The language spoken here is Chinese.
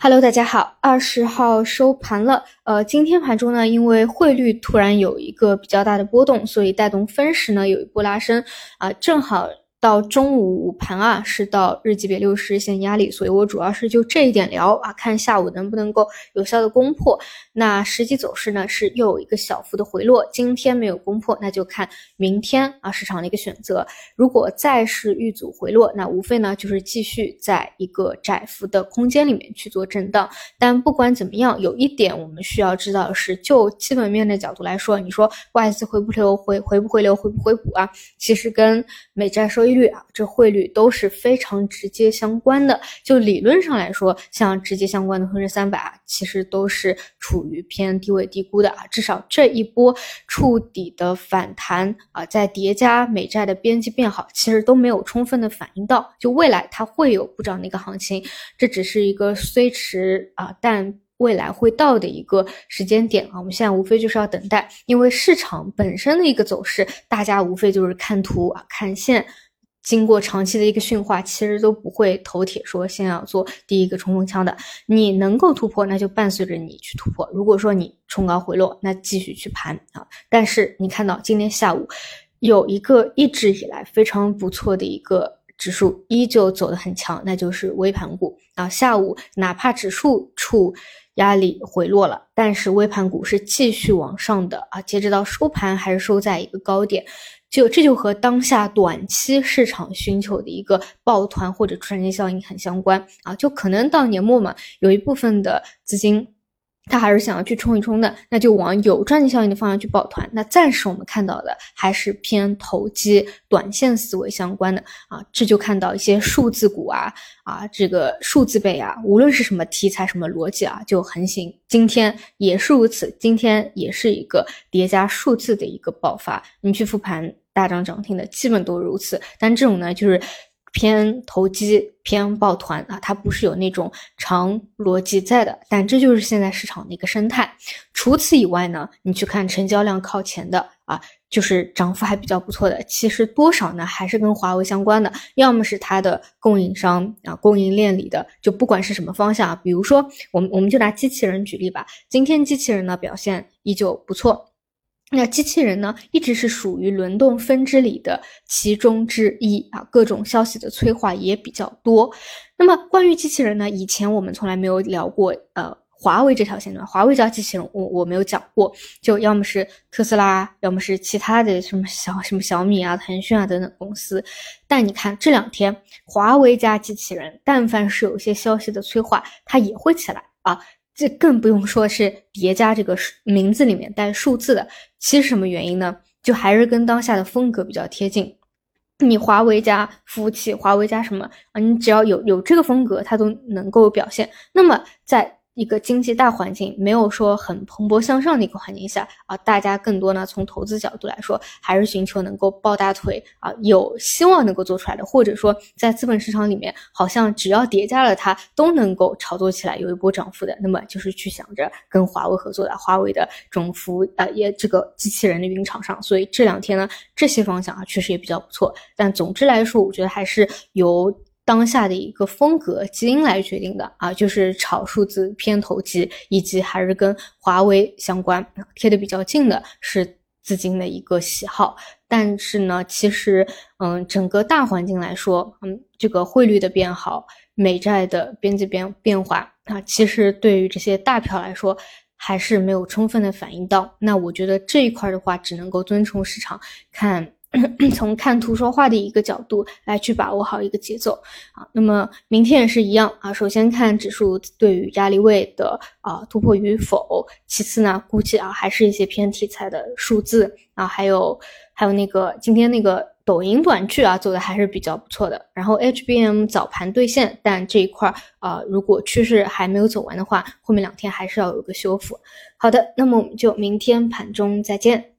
Hello，大家好，二十号收盘了。呃，今天盘中呢，因为汇率突然有一个比较大的波动，所以带动分时呢有一波拉升啊，正好。到中午午盘啊，是到日级别六十日线压力，所以我主要是就这一点聊啊，看下午能不能够有效的攻破。那实际走势呢是又有一个小幅的回落，今天没有攻破，那就看明天啊市场的一个选择。如果再是遇阻回落，那无非呢就是继续在一个窄幅的空间里面去做震荡。但不管怎么样，有一点我们需要知道的是，就基本面的角度来说，你说外资回不流回回不回流回不回补啊，其实跟美债收益。汇率啊，这汇率都是非常直接相关的。就理论上来说，像直接相关的沪深三百啊，其实都是处于偏低位低估的啊。至少这一波触底的反弹啊，在叠加美债的边际变好，其实都没有充分的反映到，就未来它会有不涨的一个行情。这只是一个虽迟啊，但。未来会到的一个时间点啊，我们现在无非就是要等待，因为市场本身的一个走势，大家无非就是看图啊、看线，经过长期的一个驯化，其实都不会头铁说先要做第一个冲锋枪的。你能够突破，那就伴随着你去突破；如果说你冲高回落，那继续去盘啊。但是你看到今天下午有一个一直以来非常不错的一个。指数依旧走得很强，那就是微盘股啊。下午哪怕指数处压力回落了，但是微盘股是继续往上的啊。截止到收盘还是收在一个高点，就这就和当下短期市场寻求的一个抱团或者赚钱效应很相关啊。就可能到年末嘛，有一部分的资金。他还是想要去冲一冲的，那就往有赚钱效应的方向去抱团。那暂时我们看到的还是偏投机、短线思维相关的啊，这就看到一些数字股啊啊，这个数字倍啊，无论是什么题材、什么逻辑啊，就横行。今天也是如此，今天也是一个叠加数字的一个爆发。你去复盘大涨涨停的，基本都如此。但这种呢，就是。偏投机偏抱团啊，它不是有那种长逻辑在的，但这就是现在市场的一个生态。除此以外呢，你去看成交量靠前的啊，就是涨幅还比较不错的，其实多少呢还是跟华为相关的，要么是它的供应商啊，供应链里的，就不管是什么方向啊，比如说我们我们就拿机器人举例吧，今天机器人呢表现依旧不错。那机器人呢，一直是属于轮动分支里的其中之一啊，各种消息的催化也比较多。那么关于机器人呢，以前我们从来没有聊过，呃，华为这条线段，华为叫机器人，我我没有讲过，就要么是特斯拉，要么是其他的什么小什么小米啊、腾讯啊等等公司。但你看这两天，华为加机器人，但凡是有一些消息的催化，它也会起来啊。这更不用说是叠加这个名字里面带数字的，其实什么原因呢？就还是跟当下的风格比较贴近。你华为加服务器，华为加什么啊？你只要有有这个风格，它都能够表现。那么在。一个经济大环境没有说很蓬勃向上的一个环境下啊，大家更多呢从投资角度来说，还是寻求能够抱大腿啊，有希望能够做出来的，或者说在资本市场里面，好像只要叠加了它都能够炒作起来，有一波涨幅的，那么就是去想着跟华为合作的，华为的种服啊，也这个机器人的云厂商，所以这两天呢，这些方向啊确实也比较不错，但总之来说，我觉得还是由。当下的一个风格基因来决定的啊，就是炒数字偏投机，以及还是跟华为相关贴的比较近的是资金的一个喜好。但是呢，其实嗯，整个大环境来说，嗯，这个汇率的变好，美债的边际变变化啊，其实对于这些大票来说，还是没有充分的反映到。那我觉得这一块的话，只能够遵从市场看。从看图说话的一个角度来去把握好一个节奏啊，那么明天也是一样啊。首先看指数对于压力位的啊突破与否，其次呢，估计啊还是一些偏题材的数字啊，还有还有那个今天那个抖音短剧啊走的还是比较不错的。然后 HBM 早盘兑现，但这一块啊如果趋势还没有走完的话，后面两天还是要有个修复。好的，那么我们就明天盘中再见。